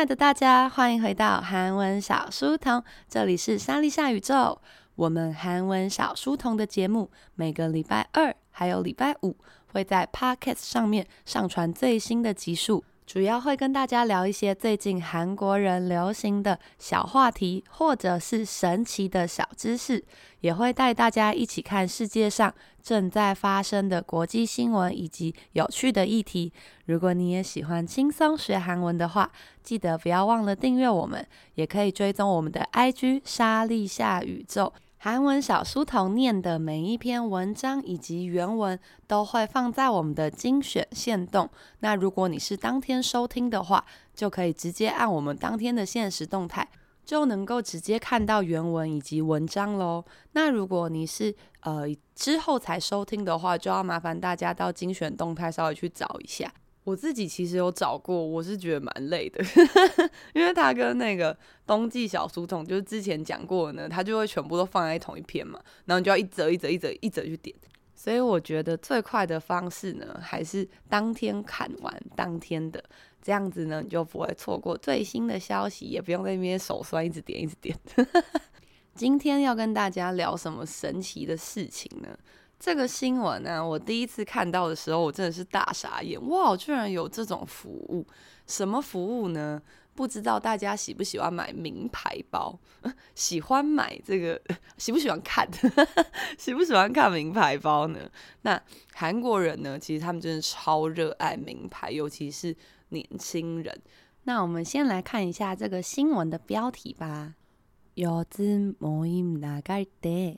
亲爱的大家，欢迎回到韩文小书童，这里是莎莉夏宇宙。我们韩文小书童的节目每个礼拜二还有礼拜五会在 Podcast 上面上传最新的集数。主要会跟大家聊一些最近韩国人流行的小话题，或者是神奇的小知识，也会带大家一起看世界上正在发生的国际新闻以及有趣的议题。如果你也喜欢轻松学韩文的话，记得不要忘了订阅我们，也可以追踪我们的 IG 莎莉夏宇宙。韩文小书童念的每一篇文章以及原文都会放在我们的精选线动。那如果你是当天收听的话，就可以直接按我们当天的限时动态，就能够直接看到原文以及文章喽。那如果你是呃之后才收听的话，就要麻烦大家到精选动态稍微去找一下。我自己其实有找过，我是觉得蛮累的，因为它跟那个冬季小书童就是之前讲过的呢，它就会全部都放在同一篇嘛，然后你就要一折一折一折一折去点。所以我觉得最快的方式呢，还是当天看完当天的，这样子呢，你就不会错过最新的消息，也不用在那边手酸一直点一直点。今天要跟大家聊什么神奇的事情呢？这个新闻呢、啊，我第一次看到的时候，我真的是大傻眼！哇，居然有这种服务！什么服务呢？不知道大家喜不喜欢买名牌包？喜欢买这个？喜不喜欢看？喜不喜欢看名牌包呢？那韩国人呢？其实他们真的超热爱名牌，尤其是年轻人。那我们先来看一下这个新闻的标题吧。요즘모임나갈때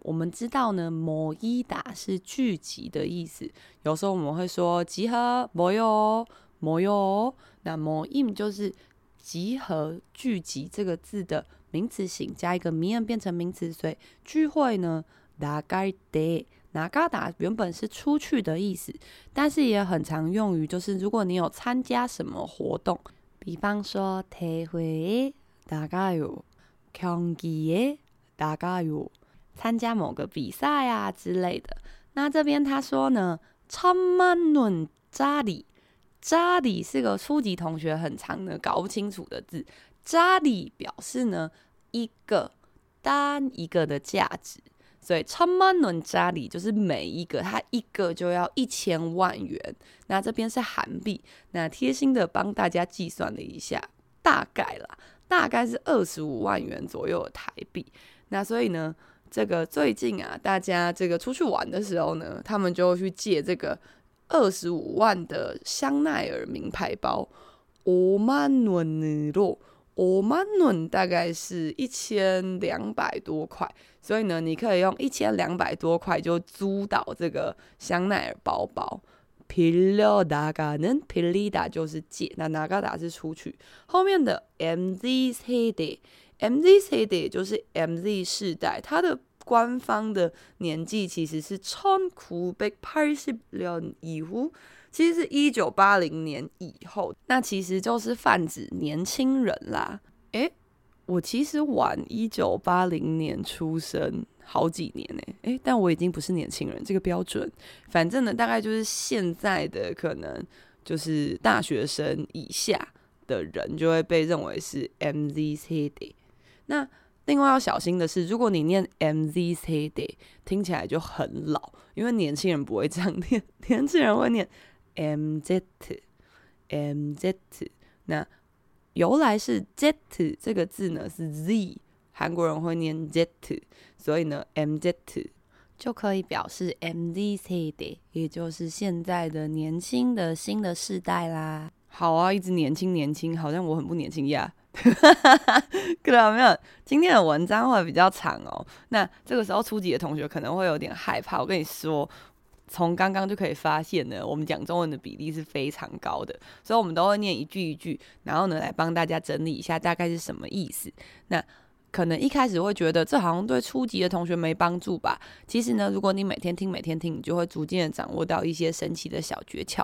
我们知道呢，모이다是聚集的意思。有时候我们会说集合，모여，모여。那모임就是集合、聚集这个字的名词型，加一个미음变成名词，所以聚会呢，나갈 때， 나가다原本是出去的意思，但是也很常用于就是如果你有参加什么活动，比方说대회에나가요경기에나가요 参加某个比赛啊之类的，那这边他说呢，천만원짜리，짜리是个初级同学很常的搞不清楚的字，짜리表示呢一个单一个的价值，所以천만원짜리就是每一个，它一个就要一千万元。那这边是韩币，那贴心的帮大家计算了一下，大概啦，大概是二十五万元左右的台币。那所以呢， 这个最近啊大家这个出去玩的时候呢他们就去借这个二十五万的香奈儿名牌包 all manner 大概是一千两百多块。所以呢你可以用一千两百多块就租到这个香奈儿包包。pillow 打卡呢 pili 打就是借。那 na gada 是出去。后面的 mz hey day MZ 세대就是 MZ 世代，它的官方的年纪其实是천구백팔십년以后，其实是一九八零年以后，那其实就是泛指年轻人啦。诶，我其实晚一九八零年出生好几年诶，诶，但我已经不是年轻人这个标准，反正呢，大概就是现在的可能就是大学生以下的人就会被认为是 MZ 世代。 那另外要小心的是，如果你念 MZC Day，听起来就很老，因为年轻人不会这样念，年轻人会念 MZ MZ。那由来是 Z 这个字呢是 Z，韩国人会念 Z，所以呢 MZ 就可以表示 MZC Day，也就是现在的年轻的新的世代啦。好啊，一直年轻年轻，好像我很不年轻呀。哈哈，看到没有？今天的文章会比较长哦。那这个时候初级的同学可能会有点害怕。我跟你说，从刚刚就可以发现呢，我们讲中文的比例是非常高的，所以我们都会念一句一句，然后呢来帮大家整理一下大概是什么意思。那可能一开始会觉得这好像对初级的同学没帮助吧？其实呢，如果你每天听每天听，你就会逐渐的掌握到一些神奇的小诀窍。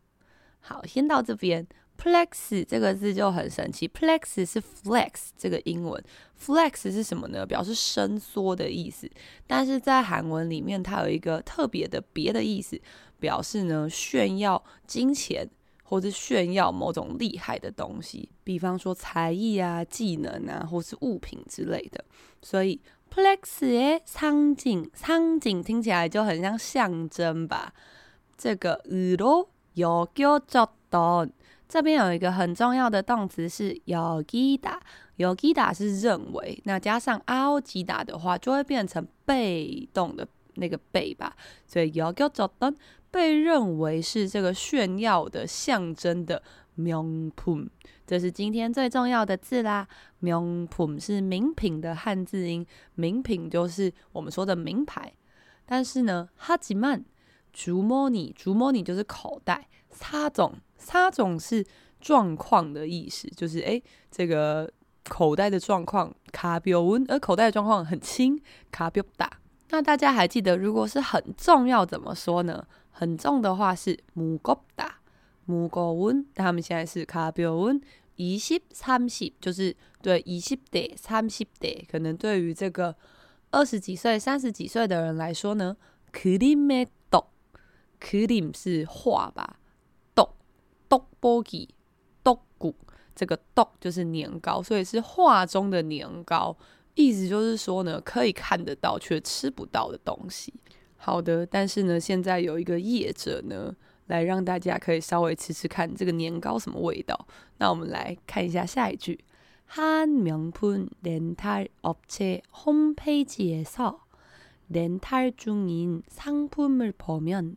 好，先到这边。Flex 这个字就很神奇，Flex 是 flex 这个英文，flex 是什么呢？表示伸缩的意思。但是在韩文里面，它有一个特别的别的意思，表示呢炫耀金钱或是炫耀某种厉害的东西，比方说才艺啊、技能啊，或是物品之类的。所以 Flex의 상징，상징听起来就很像象征吧。这个으로 여겨졌던这边有一个很重要的动词是여기다，여기다是认为，那加上아오기다的话，就会变成被动的那个被吧。所以여겨졌던被认为是这个炫耀的象征的명품，这是今天最重要的字啦。명품是名品的汉字音，名品就是我们说的名牌。但是呢，하지만 주머니，주머니就是口袋，사정。它总是状况的意思，就是哎，这个口袋的状况卡比欧温，而口袋的状况很轻，卡比欧大。那大家还记得，如果是很重要怎么说呢？很重的话是무겁 다， 무거운。但他们现在是卡比欧温，二十、三十，就是对二十대삼십 대。可能对于这个二十几岁、三十几岁的人来说呢，그림의 떡，그림是画吧。떡볶이 떡국，这个떡就是年糕，所以是画中的年糕，意思就是说呢，可以看得到却吃不到的东西。好的，但是呢，现在有一个业者呢，来让大家可以稍微吃吃看这个年糕什么味道。那我们来看一下下一句：한명품렌탈업체홈페이지에서렌탈중인상품을보면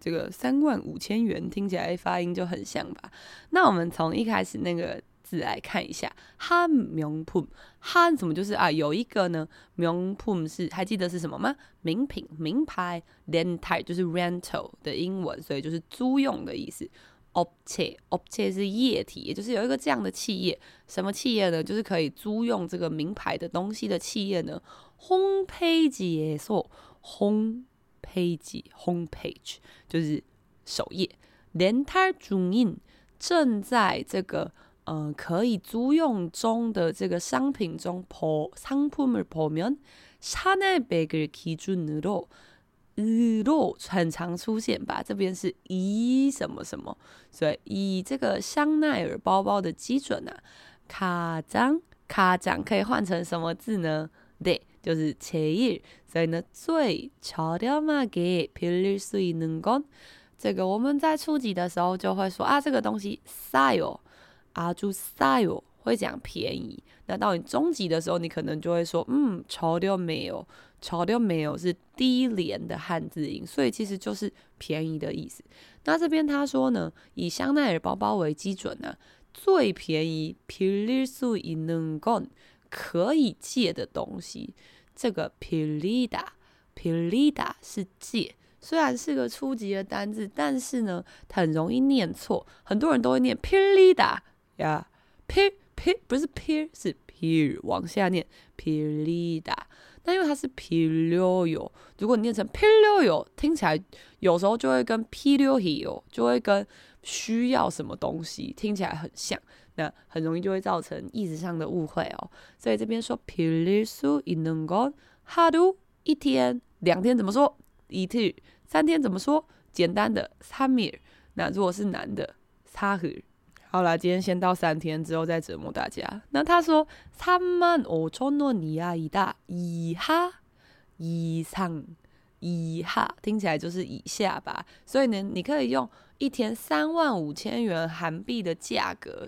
这个三万五千元听起来发音就很像吧？那我们从一开始那个字来看一下，哈名 품， 哈怎么就是啊，有一个呢，名품是还记得是什么吗？名品、名牌，rental 就是 rental 的英文，所以就是租用的意思。opte opt 是液体，也就是有一个这样的企业，什么企业呢？就是可以租用这个名牌的东西的企业呢。烘焙解锁烘 page homepage 就是首页。렌탈 중인正在这个呃可以租用中的这个商品中，보 상품을 보면 샤넬 백을 기준으로 으로很常出现吧？这边是以什么什么，所以以这个香奈儿包包的基准啊，卡장卡장可以换成什么字呢？对。 就是제일，所以呢，最저렴하게빌릴수있는 건，这个我们在初级的时候就会说啊，这个东西싸요，아주싸요，会讲便宜。那到你中级的时候，你可能就会说，嗯，저렴해요，저렴해요是低廉的汉字音，所以其实就是便宜的意思。那这边他说呢，以香奈儿包包为基准呢，最便宜빌릴수있는 건。 可以借的东西。这个 pilida pilida 是借，虽然是个初级的单字，但是呢，它很容易念错，很多人都会念 pilida 呀、pil pil 不是 pil 是 pil 往下念 pilida。那因为它是 pilio，如果你念成 pilio，听起来有时候就会跟 pilio 就会跟需要什么东西听起来很像，那很容易就会造成意思上的误会哦。所以这边说필요수있는건하루一天，两天怎么说？이틀，三天怎么说？简单的삼 일。那如果是男的사 흘。好啦，今天先到三天，之后再折磨大家。那他说三万五千원이하이다，以下、以上、以下，听起来就是以下吧。所以呢，你可以用一天三万五千元韩币的价格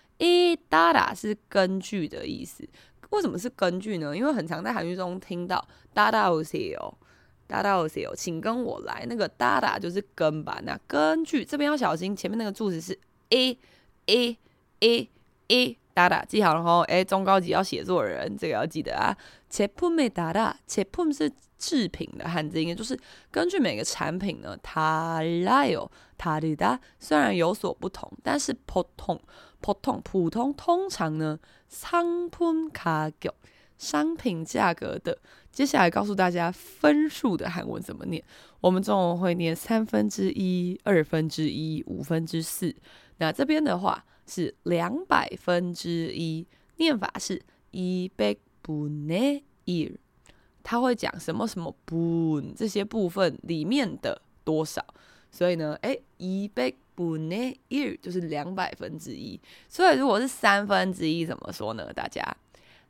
诶따라是根据的意思。为什么是根据呢？因为很常在韩剧中听到따라오세요，따라오세요，请跟我来。那个따라就是跟吧。那根据这边要小心，前面那个助词是 a a a a。따라记好了吼，哎，中高级要写作的人，这个要记得啊。제품에따라，제품是制品的汉字，应该就是根据每个产品呢，달라요다르다虽然有所不同，但是普通 普通普通通常呢，상품가격商品价格的。接下来告诉大家分数的韩文怎么念，我们中文会念三分之一、二分之一、五分之四。那这边的话。是两百分之一，念法是이백분의 일，他会讲什么什么분这些部分里面的多少，所以呢，哎，이백 분의 일就是两百分之一，所以如果是三分之一怎么说呢？大家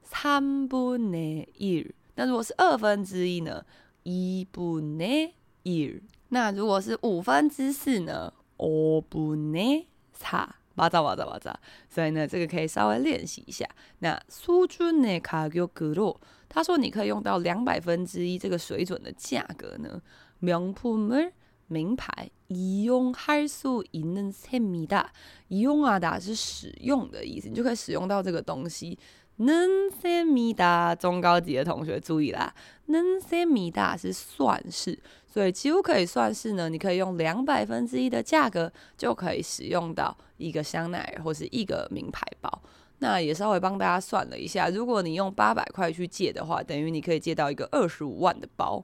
삼분의 일，那如果是二分之一呢？이분의 일，那如果是五分之四呢？오분의 사。哇咋哇咋哇咋，所以呢，这个可以稍微练习一下。那수준의가격으로，他说你可以用到两百分之一这个水准的价格呢。명품을 名牌이용할수있는셈이다，이용하다是使用的意思，你就可以使用到这个东西。能셈이다，中高级的同学注意啦，能셈이다是算是，所以几乎可以算是呢。你可以用两百分之一的价格就可以使用到一个香奈儿或是一个名牌包。那也稍微帮大家算了一下，如果你用八百块去借的话，等于你可以借到一个二十五万的包。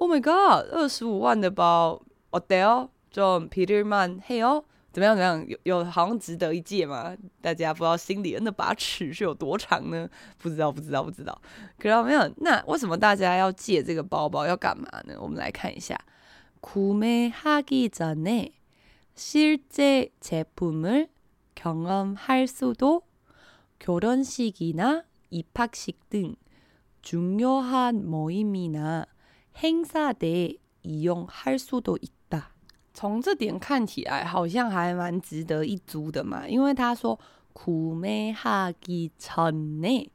Oh my god，二十五万的包，어때요좀빌릴만해요怎么样？怎么样？有有好像值得一借吗？大家不知道心里的那把尺是有多长呢？不知道，不知道，不知道。可是没有。那为什么大家要借这个包包？要干嘛呢？我们来看一下。구매하기전에실제제품을경험할수도결혼식이나입학식등중요한모임이나 행사때이용할수도있다从这点看起来，好像还蛮值得一租的嘛。因为他说“구매하기전에”，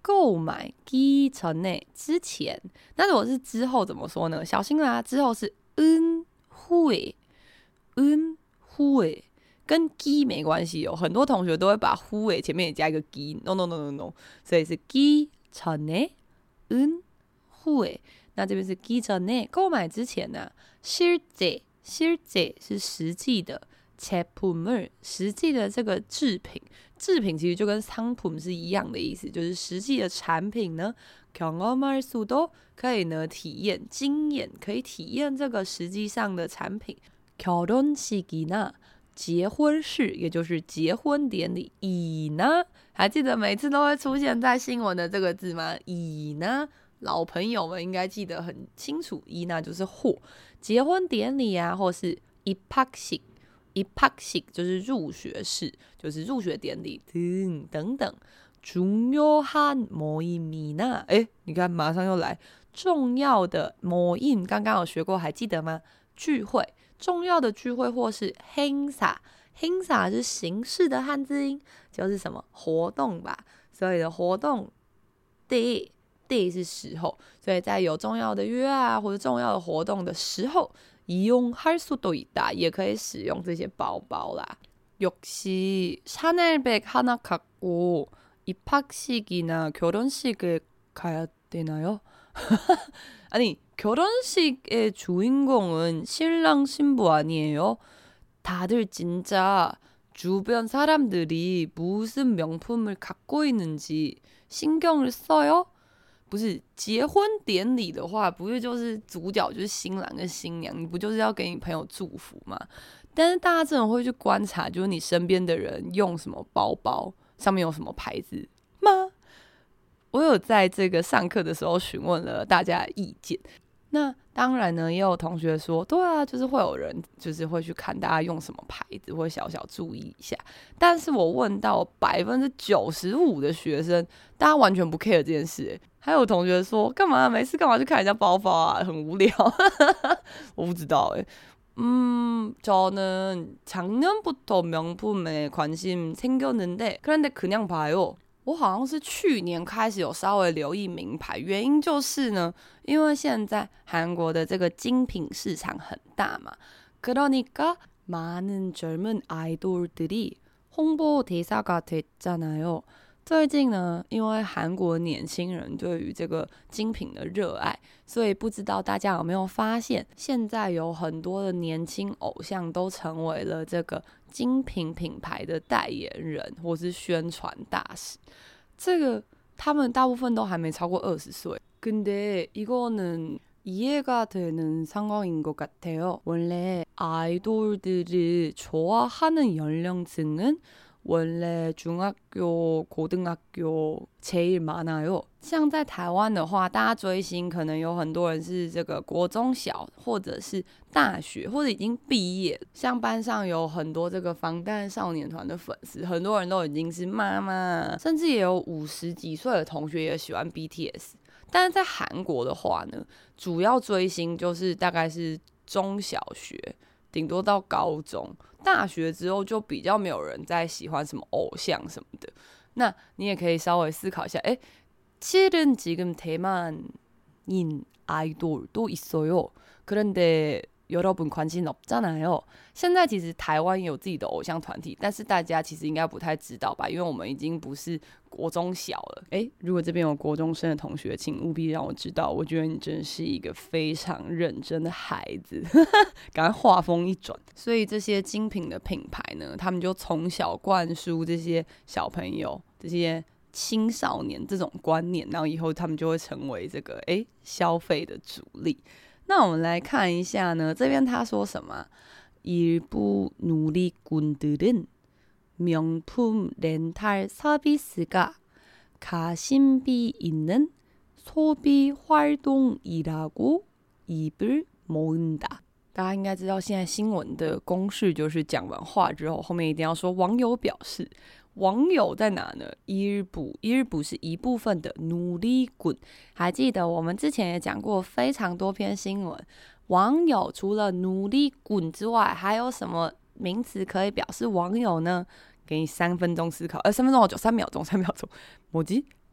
购买기전에之前。那如果是之后怎么说呢？小心啦，之后是은후에은후에跟기没关系哦。很多同学都会把후에前面也加一个기，no no no no no，所以是기전에은후에。 那这边是기전에购买之前呢，실제。실제是实际的，제품을实际的这个制品，制品其实就跟상품是一样的意思，就是实际的产品呢。경험할수도可以呢体验经验，可以体验这个实际上的产品。결혼식이나结婚式，也就是结婚典礼。이 나， 还记得每次都会出现在新闻的这个字吗？이 나。 老朋友们应该记得很清楚，이 나就是或结婚典礼啊，或是 입학식，입학식就是入学式，就是入学典礼等等等。중요한모임이나，哎，你看，马上又来重要的모임，刚刚有学过，还记得吗？聚会，重要的聚会或是행사，행사是形式的汉字音，就是什么活动吧？所以的活动，때 때是时候，所以在有重要的约啊或者重要的活动的时候，이용할수도있다，也可以使用这些包包啦。역시샤넬백하나갖고입학식이나결혼식에가야되나요? 아니 결혼식의 주인공은 신랑 신부 아니에요? 다들 진짜 주변 사람들이 무슨 명품을 갖고 있는지 신경을 써요? 不是结婚典礼的话，不是就是主角就是新郎跟新娘，你不就是要给你朋友祝福吗？但是大家这种会去观察，就是你身边的人用什么包包，上面有什么牌子吗？我有在这个上课的时候询问了大家的意见。那当然呢，也有同学说，对啊，就是会有人就是会去看大家用什么牌子，会小小注意一下。但是我问到百分之九十五的学生，大家完全不 care 这件事欸。还有同学说，干嘛没事干嘛去看人家包包啊，很无聊。我不知道欸。嗯，저는작년부터명품에관심생겼는데그런데그냥봐요 我好像是去年开始有稍微留意名牌，原因就是呢，因为现在韩国的这个精品市场很大嘛，그러니까많은젊은아이돌들이홍보대사가됐잖아요。最近呢，因为韩国年轻人对于这个精品的热爱，所以不知道大家有没有发现，现在有很多的年轻偶像都成为了这个 精品品牌的代言人或是宣传大使。这个他们大部分都还没超过二十岁。근데이거는이해가되는상황인것같아요원래아이돌들을좋아하는연령층은 원래중학교고등학교제일많아요像在台湾的话，大家追星可能有很多人是这个国中小，或者是大学，或者已经毕业。像班上有很多这个防弹少年团的粉丝，很多人都已经是妈妈，甚至也有五十几岁的同学也喜欢 BTS。但是在韩国的话呢，主要追星就是大概是中小学，顶多到高中。 大学之后就比较没有人在喜欢什么偶像什么的，那你也可以稍微思考一下，哎，실은지금대만인아이돌도있어요그런데 여러분관심없잖아요。现在其实台湾有自己的偶像团体，但是大家其实应该不太知道吧？因为我们已经不是国中小了。诶，如果这边有国中生的同学，请务必让我知道。我觉得你真是一个非常认真的孩子。赶快话锋一转，所以这些精品的品牌呢，他们就从小灌输这些小朋友、这些青少年这种观念，然后以后他们就会成为这个诶消费的主力。 那我们来看一下呢，这边他说什么？일부누리꾼들은명품렌탈서비스가가심비있는소비활동이라고입을모은다。大家应该知道，现在新闻的公式就是讲完话之后，后面一定要说网友表示。 网友在哪呢？一日补一日补是一部分的“努力滚”。还记得我们之前也讲过非常多篇新闻，网友除了“努力滚”之外，还有什么名词可以表示网友呢？给你三分钟思考，呃，三分钟好久？三秒钟，三秒钟。什么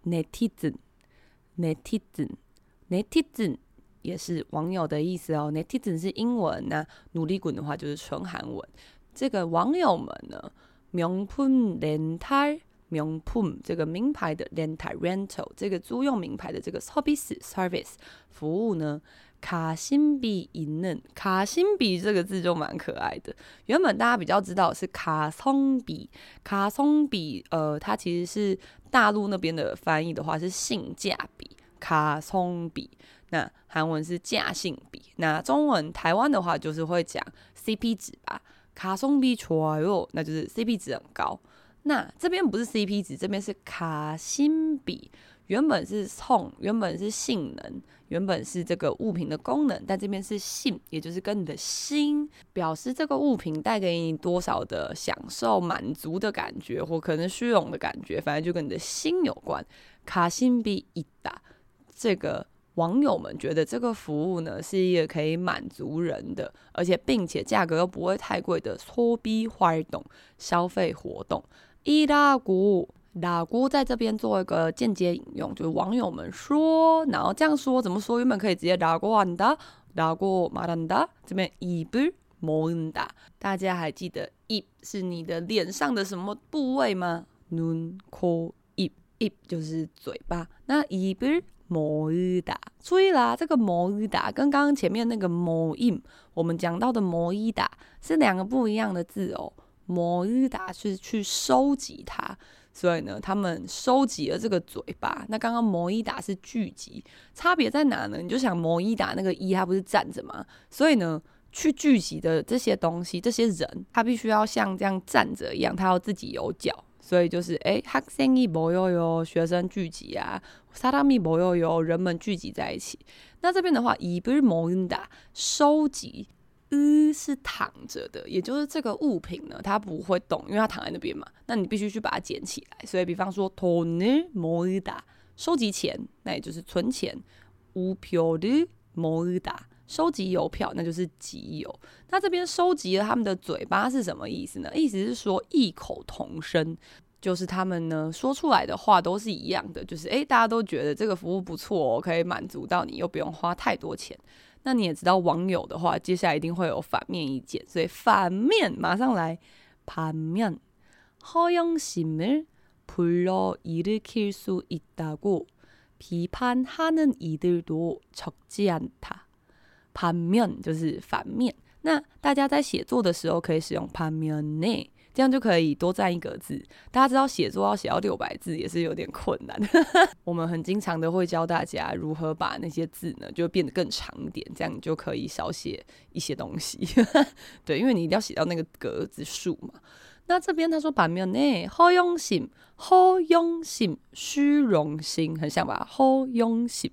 ？netizen，netizen，netizen 也是网友的意思哦。netizen 是英文，那“努力滚”的话就是纯韩文。这个网友们呢？名品 rental 名品这个名牌的 rental rental 这个租用名牌的这个 service service 服务呢，卡辛比银嫩卡辛比这个字就蛮可爱的。原本大家比较知道是卡松比卡松比，呃，它其实是大陆那边的翻译的话是性价比卡松比，那韩文是价性比，那中文台湾的话就是会讲 CP 值吧。卡松比错哟，那就是 CP 值很高。那这边不是 CP 值，这边是卡心比。原本是冲，原本是性能，原本是这个物品的功能，但这边是性，也就是跟你的心表示这个物品带给你多少的享受、满足的感觉，或可能虚荣的感觉，反正就跟你的心有关。卡心比一打，这个网友们觉得这个服务呢是一个可以满足人的，而且并且价格又不会太贵的搓逼활동消费活动。伊拉古。打鼓在这边做一个间接引用，就是网友们说，然后这样说怎么说？原本可以直接打鼓한다，打鼓말한다，这边입을모은다。大家还记得입是你的脸上的什么部位吗？눈코입입就是嘴巴。那입을 摩伊达，注意啦，这个摩伊达跟刚刚前面那个摩印，我们讲到的摩伊达是两个不一样的字哦。摩伊达是去收集它，所以呢，他们收集了这个嘴巴。那刚刚摩伊达是聚集，差别在哪呢？你就想摩伊达那个一，他不是站着吗？所以呢，去聚集的这些东西，这些人，他必须要像这样站着一样，他要自己有脚，所以就是哎，학생이모여요学生聚集啊。사람이모여요，人们聚集在一起。那这边的话，이불모은다，收集。呃，是躺着的，也就是这个物品呢，它不会动，因为它躺在那边嘛。那你必须去把它捡起来。所以，比方说，돈을모으다，收集钱，那也就是存钱。우표를모으다，收集邮票，那就是集邮。那这边收集了他们的嘴巴是什么意思呢？意思是说异口同声， 就是他们呢说出来的话都是一样的，就是诶，大家都觉得这个服务不错哦，可以满足到你，又不用花太多钱。那你也知道网友的话，接下来一定会有反面意见，所以反面马上来。反面，허영심을불러일으킬수있다고비판하는이들도적지않다。反面就是反面，那大家在写作的时候可以使用反面呢。 这样就可以多占一格字。大家知道写作要写到六百字也是有点困难。我们很经常的会教大家如何把那些字呢就变得更长一点，这样你就可以少写一些东西。对，因为你一定要写到那个格子数嘛。那这边他说版面呢，好用心，好用心，虚荣心，很像吧？好用心。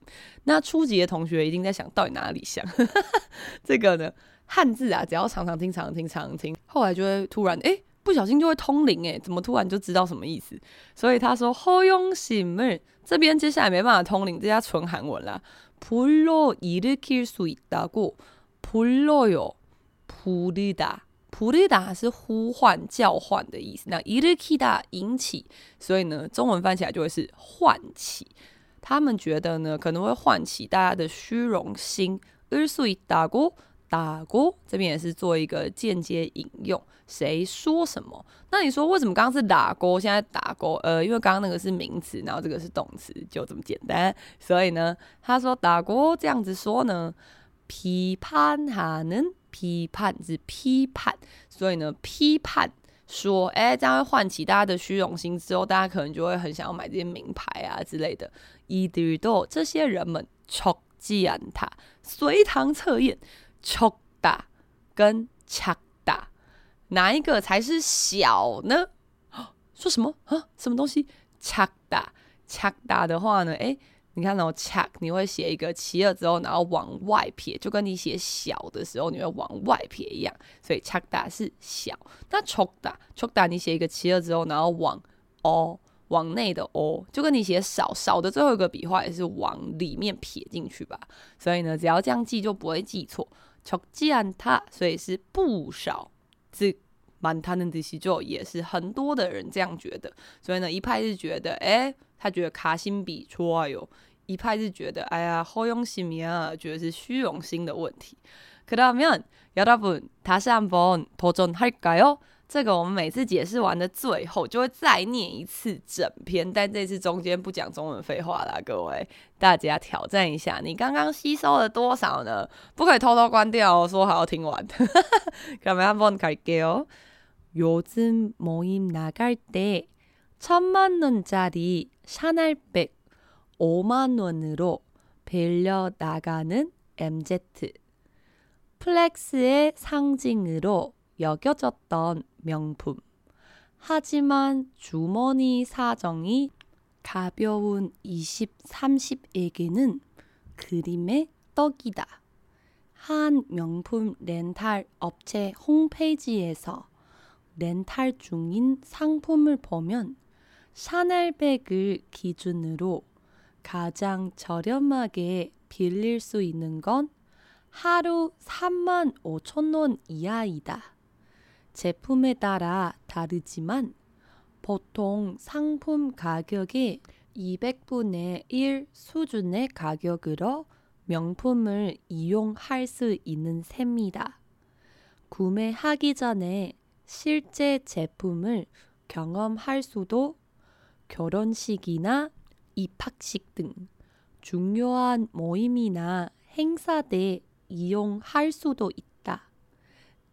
那初级的同学一定在想到底哪里像？这个呢，汉字啊，只要常常听、常常听、常常听，后来就会突然哎。不小心就会通灵诶，怎么突然就知道什么意思？所以他说好用心儿，这边接下来没办法通灵，这家纯韩文啦。불러일으킬수있다고불러요부르다부르다是呼唤、叫唤的意思。那일으키다引起，所以呢，中文翻起来就会是唤起。他们觉得呢，可能会唤起大家的虚荣心。을수있다고 打勾这边也是做一个间接引用谁说什么？那你说为什么刚刚是打勾现在打勾呃因为刚刚那个是名词然后这个是动词就这么简单。所以呢他说打勾这样子说呢批判他呢批判是批判所以呢批判说哎这样会唤起大家的虚荣心之后大家可能就会很想要买这些名牌啊之类的。伊对多这些人们瞅安他随堂测验。적 다跟착다哪一个才是小呢？说什么啊？什么东西？착다착다的话呢？哎，你看到착你会写一个齐了之后，然后往外撇，就跟你写小的时候你会往外撇一样。所以착다是小。那적 다， 적 다你写一个齐了之后，然后往哦往内的哦，就跟你写少少的最后一个笔画也是往里面撇进去吧。所以呢，只要这样记就不会记错。 적지않다，所以是不少。这많다는뜻이죠，也是很多的人这样觉得。所以呢，一派是觉得，哎，他觉得卡辛比错哟；一派是觉得，哎呀，허영심이야，觉得是虚荣心的问题。그러면여러분다시한번도전할까요？ 这个我们每次解释完的最后就会再念一次整篇，但这次中间不讲中文废话啦，各位大家挑战一下，你刚刚吸收了多少呢？不可以偷偷关掉哦，说好要听完。그러면한번갈게요요즘모임나갈때천만원짜리샤넬백오만원으로빌려나가는 MZ 플렉스의 상징으로 여겨졌던 명품. 하지만 주머니 사정이 가벼운 20, 30에게는 그림의 떡이다. 한 명품 렌탈 업체 홈페이지에서 렌탈 중인 상품을 보면 샤넬백을 기준으로 가장 저렴하게 빌릴 수 있는 건 하루 3만 5천 원 이하이다. 제품에 따라 다르지만 보통 상품 가격의 200분의 1 수준의 가격으로 명품을 이용할 수 있는 셈이다. 구매하기 전에 실제 제품을 경험할 수도 결혼식이나 입학식 등 중요한 모임이나 행사 때 이용할 수도 있다.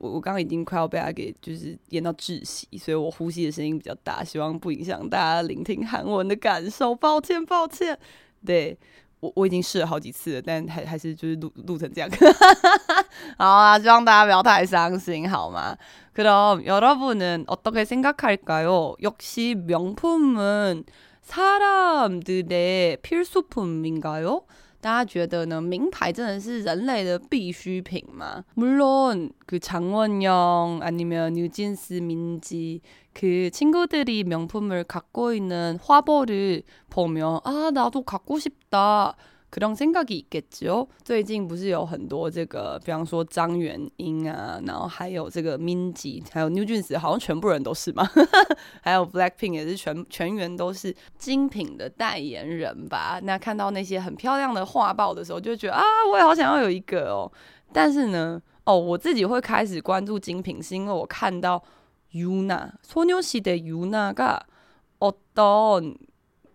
我我刚刚已经快要被他给就是淹到窒息，所以我呼吸的声音比较大，希望不影响大家聆听韩文的感受，抱歉抱歉，对。我我已经试了好几次了，但还还是就是录录成这样。好啊，希望大家不要太伤心，好吗？그럼여러분은어떻게생각할까요역시명품은사람들의필수품인가요 大家觉得呢？名牌真的是人类的必需品吗？물론그장원영아니면뉴진스민지그친구들이명품을갖고있는화보를보면아나도갖고싶다 그런생각이있겠죠。 最近不是有很多这个，比方说张元英啊，然后还有这个 Minzy，还有 New Jeans，好像全部人都是嘛。还有 Blackpink 也是全全员都是精品的代言人吧。那看到那些很漂亮的画报的时候，就觉得啊，我也好想要有一个哦。但是呢，哦，我自己会开始关注精品，是因为我看到 Yuna，소녀시대 Yuna가 어떤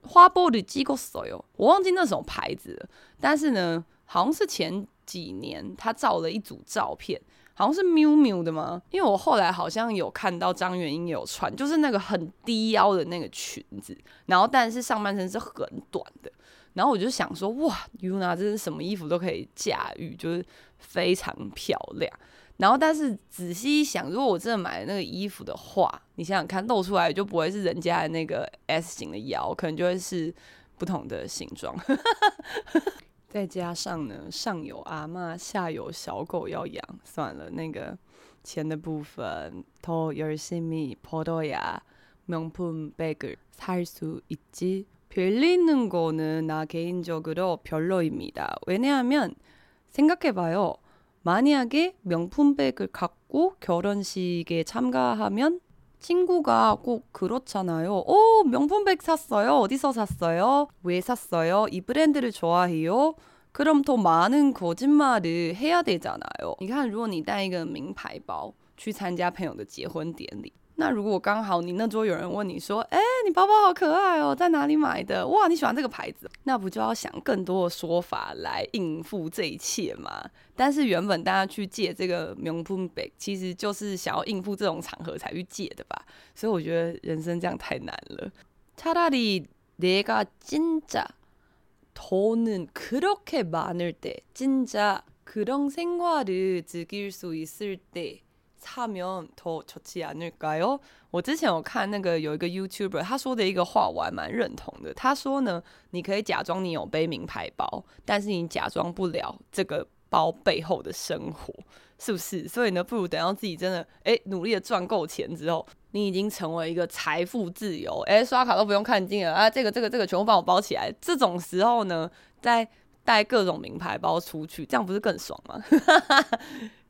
花玻璃机构所有，我忘记那什么牌子了。但是呢，好像是前几年他照了一组照片，好像是 miu miu 的吗？因为我后来好像有看到张元英有穿，就是那个很低腰的那个裙子，然后但是上半身是很短的。然后我就想说，哇，Yuna 这是什么衣服都可以驾驭，就是非常漂亮。然后，但是仔细一想，如果我真的买了那个衣服的话，你想想看，露出来就不会是人家的那个 S 型的腰，可能就会是不同的形状。再加上呢，上有阿嬷，下有小狗要养，算了，那个钱的部分，더열심히벌어야명품백을살수있지빌리는거는나개인적으로별로입니다왜냐하면생각해봐요 만약에 명품백을 갖고 결혼식에 참가하면 친구가 꼭 그렇잖아요. 오, 명품백 샀어요. 어디서 샀어요? 왜 샀어요? 이 브랜드를 좋아해요? 그럼 더 많은 거짓말을 해야 되잖아요. 你看,如果你带一个名牌包去参加朋友的结婚典礼 那如果刚好你那桌有人问你说，哎，你包包好可爱哦，在哪里买的？哇，你喜欢这个牌子？那不就要想更多的说法来应付这一切吗？但是原本大家去借这个名品包，其实就是想要应付这种场合才去借的吧？所以我觉得人生这样太难了。차라리내가진짜돈은그렇게많을때진짜그런생활을즐길수있을때 差면더좋지않을까요？我之前有看那个有一个 YouTuber，他说的一个话我还蛮认同的。他说呢，你可以假装你有背名牌包，但是你假装不了这个包背后的生活，是不是？所以呢，不如等到自己真的诶努力的赚够钱之后，你已经成为一个财富自由，诶刷卡都不用看金额啊，这个这个这个全部帮我包起来。这种时候呢，再带各种名牌包出去，这样不是更爽吗？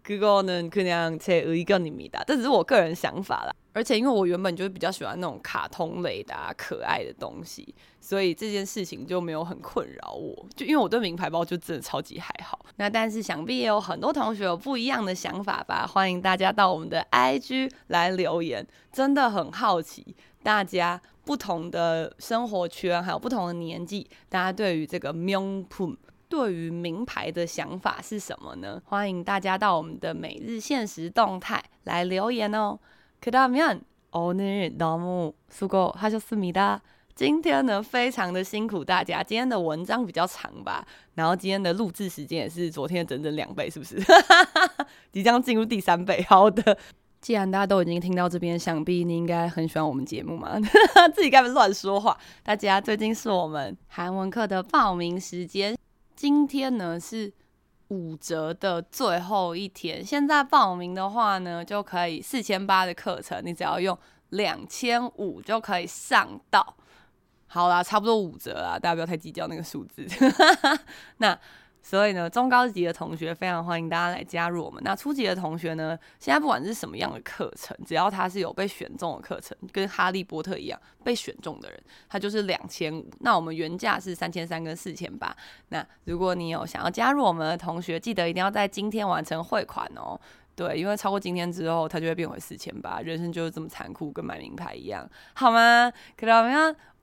그거는그냥제의견입니다。这只是我个人想法啦。而且因为我原本就是比较喜欢那种卡通类的啊，可爱的东西，所以这件事情就没有很困扰我。就因为我对名牌包就真的超级还好。那但是想必也有很多同学有不一样的想法吧？欢迎大家到我们的 IG 来留言，真的很好奇大家 不同的生活圈，还有不同的年纪，大家对于这个名品， 对于名牌的想法是什么呢？欢迎大家到我们的每日限时动态来留言哦。그다음엔오늘너무수고하셨습니다。今天呢，非常的辛苦大家。今天的文章比较长吧，然后今天的录制时间也是昨天的整整两倍，是不是？即将进入第三倍。好的，既然大家都已经听到这边，想必你应该很喜欢我们节目嘛？自己该不乱说话。大家最近是我们韩文课的报名时间， 今天呢是五折的最后一天。现在报名的话呢，就可以四千八的课程，你只要用两千五就可以上到。好啦，差不多五折啦，大家不要太计较那个数字。那所以呢，中高级的同学非常欢迎大家来加入我们。那初级的同学呢，现在不管是什么样的课程，只要他是有被选中的课程，跟哈利波特一样被选中的人，他就是两千五。那我们原价是三千三跟四千八。那如果你有想要加入我们的同学，记得一定要在今天完成汇款哦。对，因为超过今天之后，它就会变回四千八。人生就是这么残酷，跟买名牌一样，好吗？可以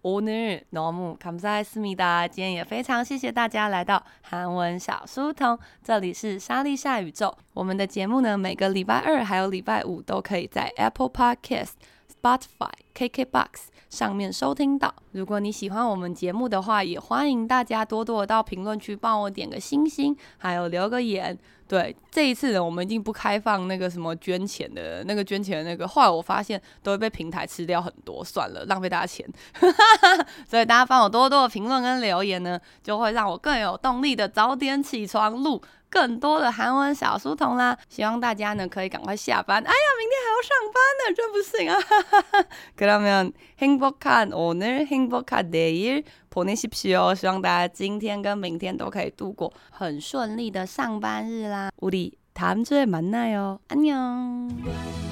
오늘너무감사했습니다。今天也非常谢谢大家来到韩文小书童，这里是莎莉夏宇宙。我们的节目呢，每个礼拜二还有礼拜五都可以在 Apple Podcast、 Spotify、KKBox 上面收听到。如果你喜欢我们节目的话，也欢迎大家多多到评论区帮我点个星星，还有留个言。对，这一次呢，我们已经不开放那个什么捐钱的那个捐钱的那个，后来我发现都会被平台吃掉很多，算了，浪费大家钱。所以大家帮我多多的评论跟留言呢，就会让我更有动力的早点起床录更多的韩文小书童啦。希望大家呢可以赶快下班，哎呀，明天还要上班呢，真不行啊。그러면행복한오늘행복한내일 보내십시오。希望大家今天跟明天都可以度过很顺利的上班日啦。우리다음주에만나요안녕